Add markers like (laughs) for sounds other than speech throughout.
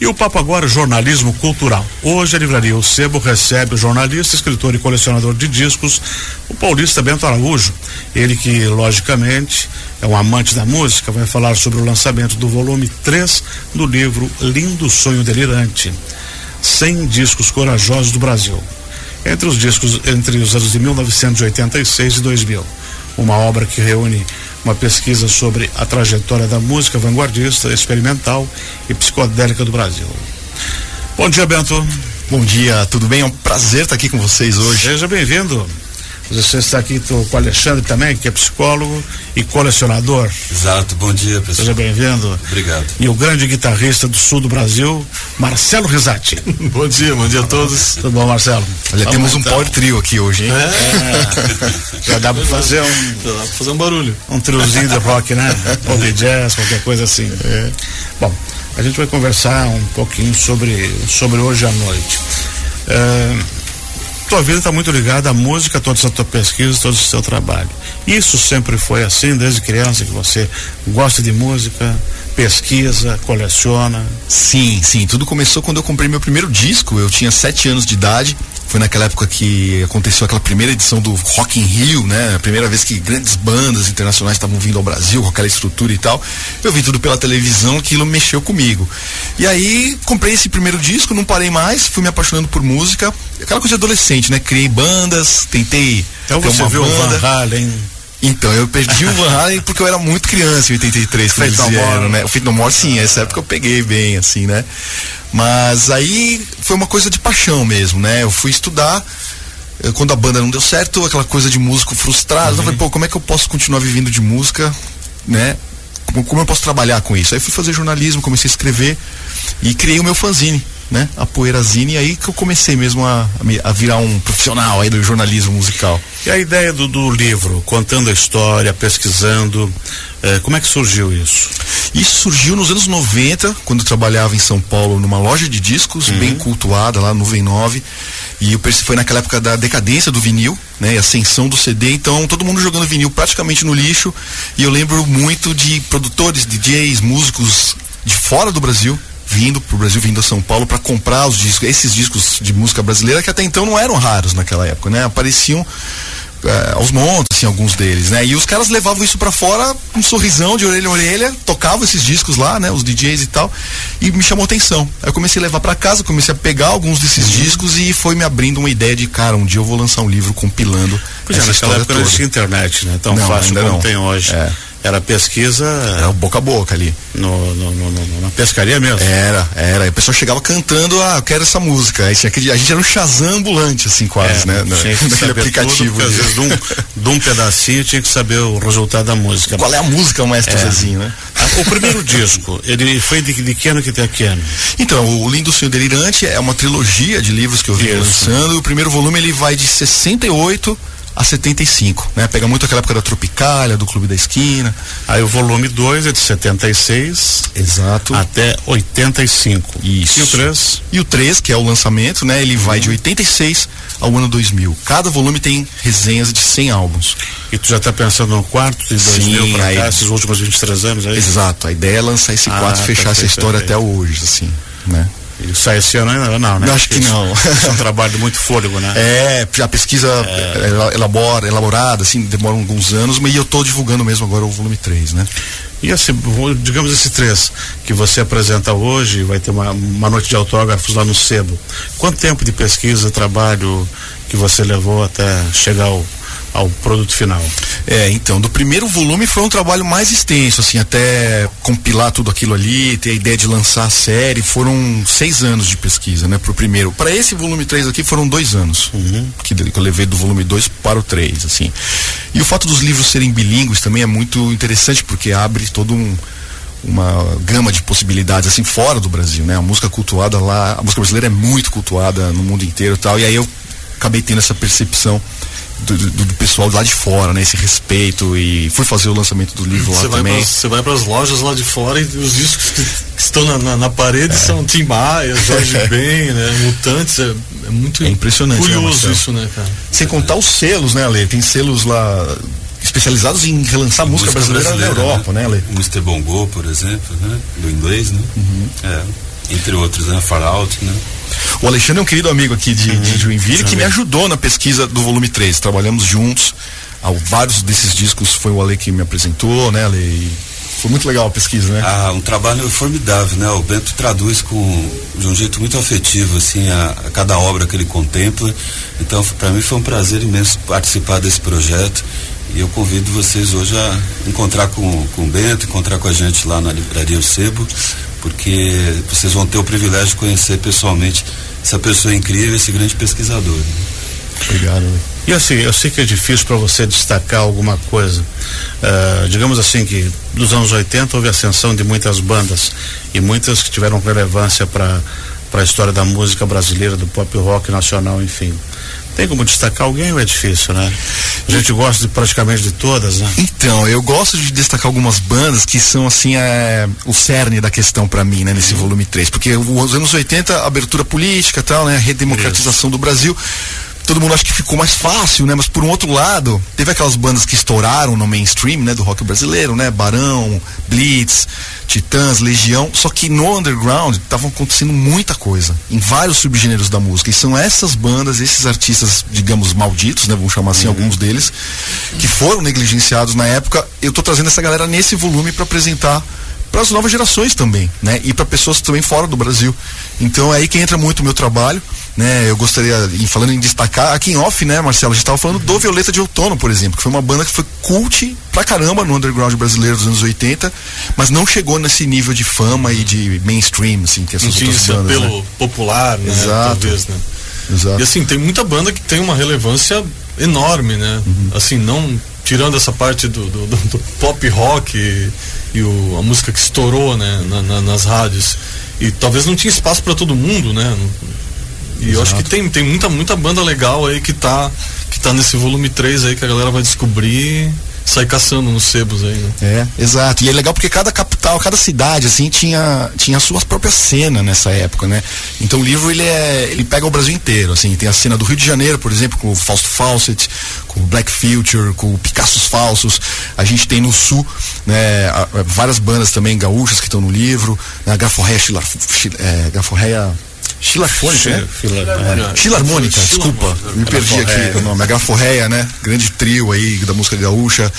E o papo agora, jornalismo cultural. Hoje a livraria O Sebo recebe o jornalista, escritor e colecionador de discos, o paulista Bento Araújo. Ele que, logicamente, é um amante da música, vai falar sobre o lançamento do volume 3 do livro Lindo Sonho Delirante. 100 discos corajosos do Brasil. Entre os discos entre os anos de 1986 e 2000. Uma obra que reúne uma pesquisa sobre a trajetória da música vanguardista, experimental e psicodélica do Brasil. Bom dia, Bento. Bom dia, tudo bem? É um prazer estar aqui com vocês hoje. Seja bem-vindo. Você está aqui com o Alexandre também, que é psicólogo e colecionador. Exato, bom dia, pessoal. Seja bem-vindo. Obrigado. E o grande guitarrista do sul do Brasil, Marcelo Risati. (laughs) bom dia, bom dia a todos. Tudo bom, Marcelo? Olha, Vamos temos um então. power trio aqui hoje, hein? É. Já dá para fazer um. Já (laughs) dá pra fazer um barulho. Um triozinho de rock, né? Ou de jazz, qualquer coisa assim. É. Bom, a gente vai conversar um pouquinho sobre, sobre hoje à noite. É, tua vida está muito ligada à música, toda essa tua pesquisa, todo esse seu trabalho. Isso sempre foi assim, desde criança, que você gosta de música, pesquisa, coleciona? Sim, sim. Tudo começou quando eu comprei meu primeiro disco. Eu tinha sete anos de idade. Foi naquela época que aconteceu aquela primeira edição do Rock in Rio, né? A primeira vez que grandes bandas internacionais estavam vindo ao Brasil com aquela estrutura e tal. Eu vi tudo pela televisão, aquilo mexeu comigo. E aí comprei esse primeiro disco, não parei mais, fui me apaixonando por música. Aquela coisa de adolescente, né? Criei bandas, tentei. Então você uma viu banda. o Van Halen? Então, eu perdi o Van Halen porque eu era muito criança em 83, Feito no More, né? O Feito no More, sim, essa época eu peguei bem, assim, né? Mas aí foi uma coisa de paixão mesmo, né? Eu fui estudar, eh, quando a banda não deu certo, aquela coisa de músico frustrado, uhum. eu falei, pô, como é que eu posso continuar vivendo de música, né? Como, como eu posso trabalhar com isso? Aí fui fazer jornalismo, comecei a escrever e criei o meu fanzine né? A Poeirazine, e aí que eu comecei mesmo a, a virar um profissional aí do jornalismo musical. E a ideia do, do livro, contando a história, pesquisando, eh, como é que surgiu isso? Isso surgiu nos anos 90, quando eu trabalhava em São Paulo numa loja de discos, uhum. bem cultuada lá, Nuvem 9. E eu foi naquela época da decadência do vinil, né? Ascensão do CD, então todo mundo jogando vinil praticamente no lixo. E eu lembro muito de produtores, DJs, músicos de fora do Brasil, vindo para o Brasil, vindo a São Paulo para comprar os discos, esses discos de música brasileira que até então não eram raros naquela época, né? Apareciam é, aos montes, assim, alguns deles, né? E os caras levavam isso para fora, um sorrisão de orelha a orelha, tocavam esses discos lá, né? Os DJs e tal, e me chamou atenção. Aí eu comecei a levar para casa, comecei a pegar alguns desses uhum. discos e foi me abrindo uma ideia de, cara, um dia eu vou lançar um livro compilando. Pois é, essa é, naquela época não tinha internet, né? Tão não, fácil como não. tem hoje. É. Era pesquisa. Era boca a boca ali. No, no, no, na pescaria mesmo? Era, era. E o pessoal chegava cantando, ah, eu quero essa música. Aí a gente era um Shazam ambulante, assim, quase, é, né? Tinha que Naquele aplicativo. Tudo, às vezes, de um, de um pedacinho tinha que saber o resultado da música. Qual é a música, Maestro é. Zezinho, né? Ah, o primeiro disco, ele foi de, de que ano que tem que ano? Então, o Lindo Sonho Delirante é uma trilogia de livros que eu vim lançando. O primeiro volume ele vai de 68 a 75, né? Pega muito aquela época da Tropicália, do Clube da Esquina. Aí o volume 2 é de 76 Exato. até 85. Isso. E o 3? E o 3, que é o lançamento, né? Ele vai de 86 ao ano 2000. Cada volume tem resenhas de 100 álbuns. E tu já está pensando no quarto de 2000 para cá, esses últimos 23 anos aí? Exato. A ideia é lançar esse ah, quarto e fechar essa história até hoje, assim, né? Ele sai esse ano ainda não, né? Acho que não. é um trabalho de muito fôlego, né? É, a pesquisa é. elabora, elaborada, assim, demora alguns anos, mas eu estou divulgando mesmo agora o volume 3, né? E esse, digamos esse 3 que você apresenta hoje, vai ter uma, uma noite de autógrafos lá no Sebo. Quanto tempo de pesquisa, trabalho que você levou até chegar ao, ao produto final. É, então, do primeiro volume foi um trabalho mais extenso, assim, até compilar tudo aquilo ali, ter a ideia de lançar a série, foram seis anos de pesquisa, né, pro primeiro. Para esse volume 3 aqui foram dois anos, uhum. que, que eu levei do volume 2 para o 3, assim. E o fato dos livros serem bilíngues também é muito interessante, porque abre todo um uma gama de possibilidades assim fora do Brasil, né? A música cultuada lá, a música brasileira é muito cultuada no mundo inteiro e tal. E aí eu acabei tendo essa percepção do, do, do, pessoal lá de fora, né? Esse respeito e fui fazer o lançamento do livro lá também. Você vai para as lojas lá de fora e os discos que, que estão na, na, na parede é. são Tim Maia, Jorge Ben, né? Mutantes, é, é muito é impressionante, né, curioso né, isso, né, cara? Sem contar os selos, né, Ale? Tem selos lá especializados em relançar música, música brasileira, brasileira, na Europa, né, Ale? Mr. Bongo, por exemplo, né? Do inglês, né? Uhum. É. entre outros, né? Far Out, né? O Alexandre é um querido amigo aqui de, uhum, de Joinville que me ajudou na pesquisa do volume 3. Trabalhamos juntos. vários desses discos foi o Ale que me apresentou, né, Ale? Foi muito legal a pesquisa, né? Ah, um trabalho formidável, né? O Bento traduz com de um jeito muito afetivo, assim, a, a cada obra que ele contempla. Então, para mim foi um prazer imenso participar desse projeto. E eu convido vocês hoje a encontrar com, com o Bento, encontrar com a gente lá na Livraria O Sebo, porque vocês vão ter o privilégio de conhecer pessoalmente essa pessoa incrível, esse grande pesquisador. Né? Obrigado. E assim, eu sei que é difícil para você destacar alguma coisa. Uh, digamos assim que dos anos 80 houve ascensão de muitas bandas e muitas que tiveram relevância para para a história da música brasileira, do pop rock nacional, enfim. Tem como destacar alguém ou é difícil, né? A gente gosta de praticamente de todas, né? Então, eu gosto de destacar algumas bandas que são, assim, é, o cerne da questão para mim, né? Nesse uhum. volume 3. Porque os anos 80, abertura política tal, né? A redemocratização Isso. do Brasil todo mundo acha que ficou mais fácil, né? Mas por um outro lado, teve aquelas bandas que estouraram no mainstream, né? Do rock brasileiro, né? Barão, Blitz, Titãs, Legião. Só que no underground estavam acontecendo muita coisa, em vários subgêneros da música. E são essas bandas, esses artistas, digamos, malditos, né? Vamos chamar assim, uhum. alguns deles, que foram negligenciados na época. Eu tô trazendo essa galera nesse volume para apresentar para as novas gerações também, né? E para pessoas também fora do Brasil. Então é aí que entra muito o meu trabalho né? Eu gostaria, em, falando em destacar, aqui em off, né, Marcelo, a gente estava falando do Violeta de Outono, por exemplo, que foi uma banda que foi cult pra caramba no underground brasileiro dos anos 80, mas não chegou nesse nível de fama e de mainstream, assim, que essas não outras bandas, pelo né? popular, né? Exato. Talvez, né? Exato. E assim, tem muita banda que tem uma relevância enorme, né? Uhum. Assim, não tirando essa parte do, do, do, do pop rock e, e o, a música que estourou, né, na, na, nas rádios. E talvez não tinha espaço para todo mundo, né? E Exato. eu acho que tem, tem muita, muita banda legal aí que tá, que tá nesse volume 3 aí que a galera vai descobrir sai caçando nos sebos aí, né? É, exato. E é legal porque cada capital, cada cidade, assim, tinha, tinha a sua própria cena nessa época, né? Então o livro, ele é, ele pega o Brasil inteiro, assim, tem a cena do Rio de Janeiro, por exemplo, com o Fausto Fawcett, com o Black Future, com o Picassos Falsos. A gente tem no Sul, né, várias bandas também gaúchas que estão no livro, né, a Gaforreia, é, Gaforreia Filarfônica, né? Filarmônica, desculpa, me perdi aqui o nome. A Gaforreia, né? Grande trio aí da música gaúcha.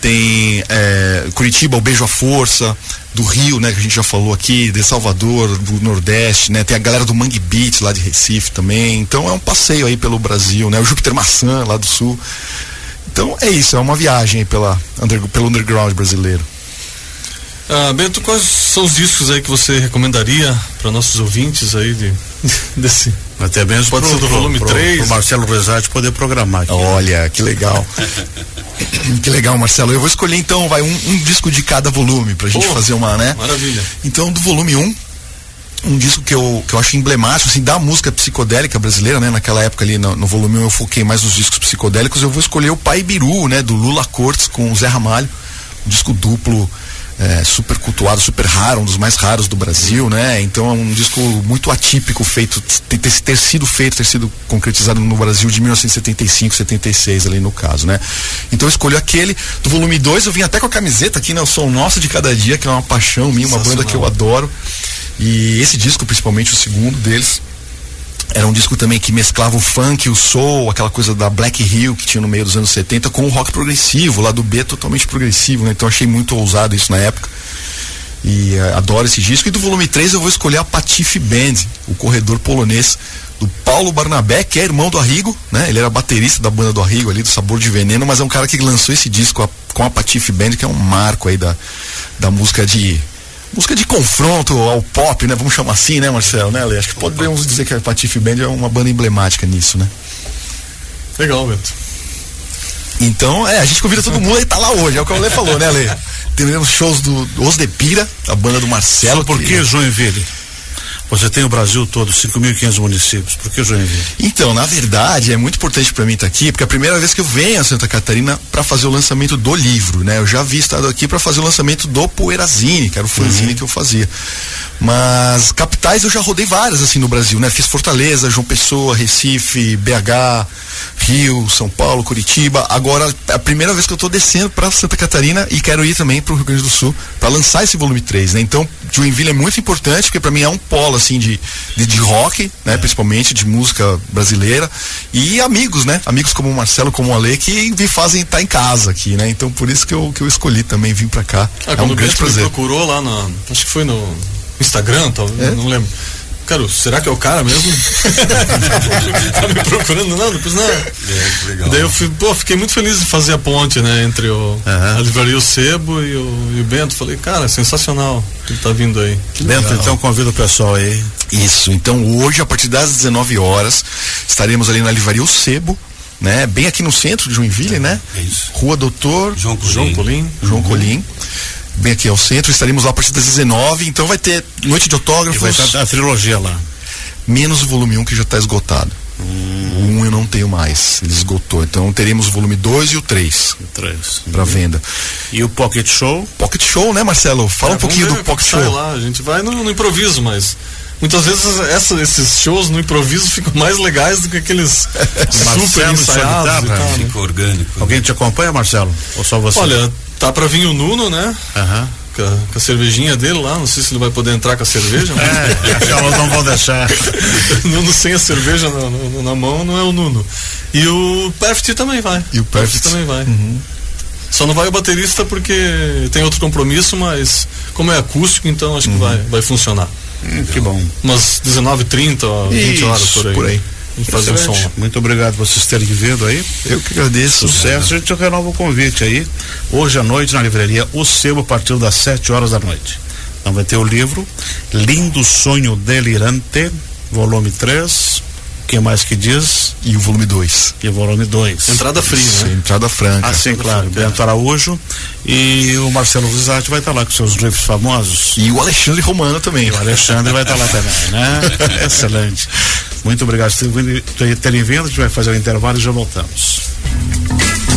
Tem é, Curitiba, o Beijo à Força, do Rio, né? Que a gente já falou aqui, de Salvador, do Nordeste, né? Tem a galera do Mangue Beat lá de Recife também. Então é um passeio aí pelo Brasil, né? O Júpiter Maçã lá do Sul. Então é isso, é uma viagem pela, under, pelo underground brasileiro. Ah, Bento, quais são os discos aí que você recomendaria para nossos ouvintes aí de, (laughs) desse até mesmo pode pro, ser do volume pro, 3 pro Marcelo Rezade poder programar aqui. Olha, que legal. (coughs) que legal, Marcelo. Eu vou escolher então, vai um, um disco de cada volume pra gente fazer uma, né? Maravilha. Então, do volume 1, um disco que eu, que eu acho emblemático, assim, da música psicodélica brasileira, né? Naquela época ali, no, no volume 1 eu foquei mais nos discos psicodélicos, eu vou escolher o Pai Biru, né? Do Lula Cortes com o Zé Ramalho. Um disco duplo é, super cultuado, super raro, um dos mais raros do Brasil, né? Então é um disco muito atípico, feito, ter, ter sido feito, ter sido concretizado no Brasil de 1975, 76 ali no caso, né? Então eu escolhi aquele. Do volume 2 eu vim até com a camiseta aqui, né? O Som Nosso de Cada Dia, que é uma paixão minha, uma banda que eu adoro. E esse disco, principalmente o segundo deles, era um disco também que mesclava o funk, o soul, aquela coisa da Black Hill que tinha no meio dos anos 70 com o rock progressivo, lá do B totalmente progressivo, né? Então achei muito ousado isso na época. E uh, adoro esse disco. E do volume 3 eu vou escolher a Patife Band, o corredor polonês do Paulo Barnabé, que é irmão do Arrigo, né? Ele era baterista da banda do Arrigo ali, do Sabor de Veneno, mas é um cara que lançou esse disco a, com a Patife Band, que é um marco aí da, da música de música de confronto ao pop, né? Vamos chamar assim, né, Marcelo? Né? Acho que podemos dizer que a Patife Band é uma banda emblemática nisso, né? Legal, Beto. Então, é, a gente convida todo mundo e tá lá hoje, é o que o Ale falou, né, Ale? (laughs) Teremos shows do Os de Pira, a banda do Marcelo. Por que Joinville? Você tem o Brasil todo, 5.500 municípios. Por que Joinville? Então, na verdade, é muito importante para mim estar aqui, porque é a primeira vez que eu venho a Santa Catarina para fazer o lançamento do livro, né? Eu já vi estado aqui para fazer o lançamento do Poeirazine, que era o fanzine uhum. que eu fazia. Mas capitais eu já rodei várias assim no Brasil, né? Fiz Fortaleza, João Pessoa, Recife, BH, Rio, São Paulo, Curitiba. Agora é a primeira vez que eu estou descendo para Santa Catarina e quero ir também para o Rio Grande do Sul para lançar esse volume 3, né? Então, Joinville é muito importante porque para mim é um polo assim de, de, de rock, né? É. Principalmente de música brasileira e amigos, né? Amigos como o Marcelo, como o Ale que me fazem estar tá em casa aqui, né? Então por isso que eu, que eu escolhi também vir para cá. Ah, é um grande prazer. procurou lá na, acho que foi no Instagram, talvez, é? não lembro. Cara, será que é o cara mesmo? (laughs) tá me procurando? Não, depois não. É, legal. Daí eu fui, pô, fiquei muito feliz de fazer a ponte, né, entre o, uhum. a livraria O Sebo e o, e o Bento. Falei, cara, sensacional que ele tá vindo aí. Que Bento, legal. então convido o pessoal aí. Isso, então hoje, a partir das 19 horas, estaremos ali na livraria O Sebo, né? Bem aqui no centro de Joinville, é, né? É isso. Rua Doutor João Colim. João Colim. João uhum. Bem aqui ao centro. Estaremos lá a partir das 19, então vai ter noite de autógrafos. E vai estar a trilogia lá. Menos o volume 1 que já está esgotado. Hum. O 1 eu não tenho mais, ele esgotou. Então teremos o volume 2 e o 3. O 3. Para uhum. venda. E o Pocket Show? Pocket Show, né, Marcelo? Fala é, um pouquinho do Pocket Show. Lá, a gente vai no, no improviso, mas muitas vezes essa, esses shows no improviso ficam mais legais do que aqueles (laughs) super ensaiados. Né? Fica orgânico. Alguém né? te acompanha, Marcelo? Ou só você? Olha, Tá pra vir o Nuno, né? Aham. Com, a, com a cervejinha dele lá, não sei se ele vai poder entrar com a cerveja. Mas... É, acho que elas não vão deixar. (laughs) Nuno sem a cerveja na, na, na, mão não é o Nuno. E o Perfit também vai. E o Perfit também vai. Uhum. Só não vai o baterista porque tem outro compromisso, mas como é acústico, então acho uhum. que vai, vai funcionar. Hum, que bom. Umas 19h30, 20 horas por aí. Por aí fazer o som. Muito obrigado por vocês terem vindo aí. Eu que agradeço. Sucesso. A gente renova o convite aí. Hoje à noite na livraria O Sebo, a partir das 7 horas da noite. Então vai ter o livro Lindo Sonho Delirante, volume 3 que mais que diz? E o volume 2. E o volume 2. Entrada fria, né? Entrada franca. Ah, sim, claro. Franca. Bento Araújo e o Marcelo Rizati vai estar lá com seus livros famosos. E o Alexandre Romano também. E o Alexandre vai estar lá também, né? (laughs) Excelente. Muito obrigado por terem vindo. A gente vai fazer o um intervalo e já voltamos.